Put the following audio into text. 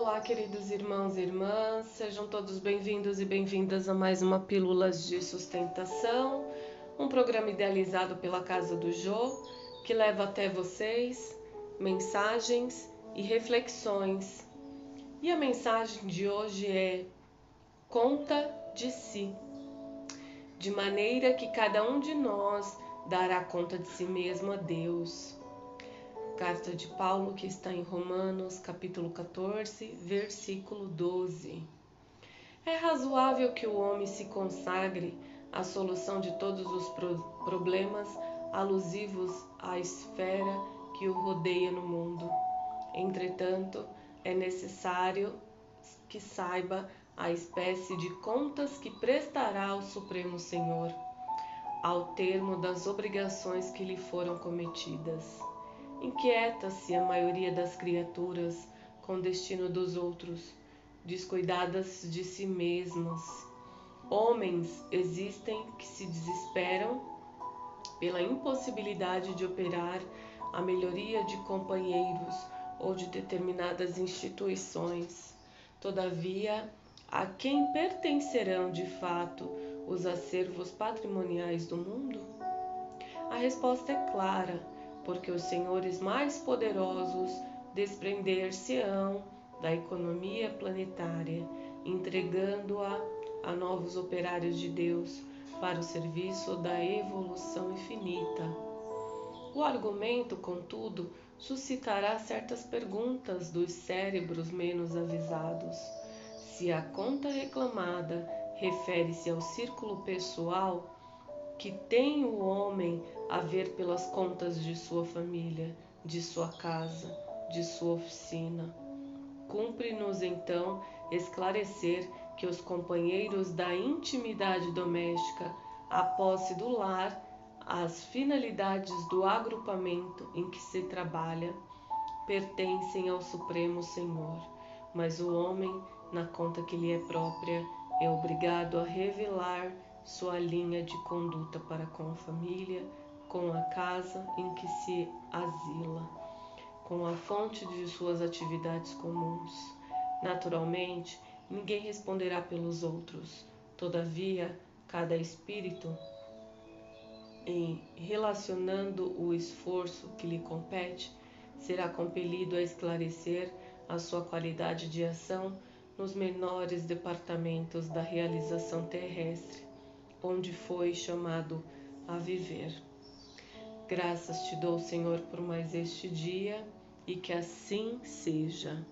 Olá, queridos irmãos e irmãs, sejam todos bem-vindos e bem-vindas a mais uma Pílulas de Sustentação, um programa idealizado pela Casa do Jô que leva até vocês mensagens e reflexões. E a mensagem de hoje é: conta de si, de maneira que cada um de nós dará conta de si mesmo a Deus. Carta de Paulo que está em Romanos, capítulo 14, versículo 12. É razoável que o homem se consagre à solução de todos os pro problemas alusivos à esfera que o rodeia no mundo. Entretanto, é necessário que saiba a espécie de contas que prestará ao Supremo Senhor, ao termo das obrigações que lhe foram cometidas. Inquieta-se a maioria das criaturas com o destino dos outros, descuidadas de si mesmas. Homens existem que se desesperam pela impossibilidade de operar a melhoria de companheiros ou de determinadas instituições. Todavia, a quem pertencerão de fato os acervos patrimoniais do mundo? A resposta é clara porque os senhores mais poderosos desprender-se-ão da economia planetária, entregando-a a novos operários de Deus para o serviço da evolução infinita. O argumento, contudo, suscitará certas perguntas dos cérebros menos avisados. Se a conta reclamada refere-se ao círculo pessoal, que tem o homem a ver pelas contas de sua família, de sua casa, de sua oficina. Cumpre-nos então esclarecer que os companheiros da intimidade doméstica, a posse do lar, as finalidades do agrupamento em que se trabalha, pertencem ao Supremo Senhor, mas o homem, na conta que lhe é própria, é obrigado a revelar sua linha de conduta para com a família, com a casa em que se asila, com a fonte de suas atividades comuns. Naturalmente, ninguém responderá pelos outros. Todavia, cada espírito, em relacionando o esforço que lhe compete, será compelido a esclarecer a sua qualidade de ação nos menores departamentos da realização terrestre onde foi chamado a viver. Graças te dou, Senhor, por mais este dia e que assim seja.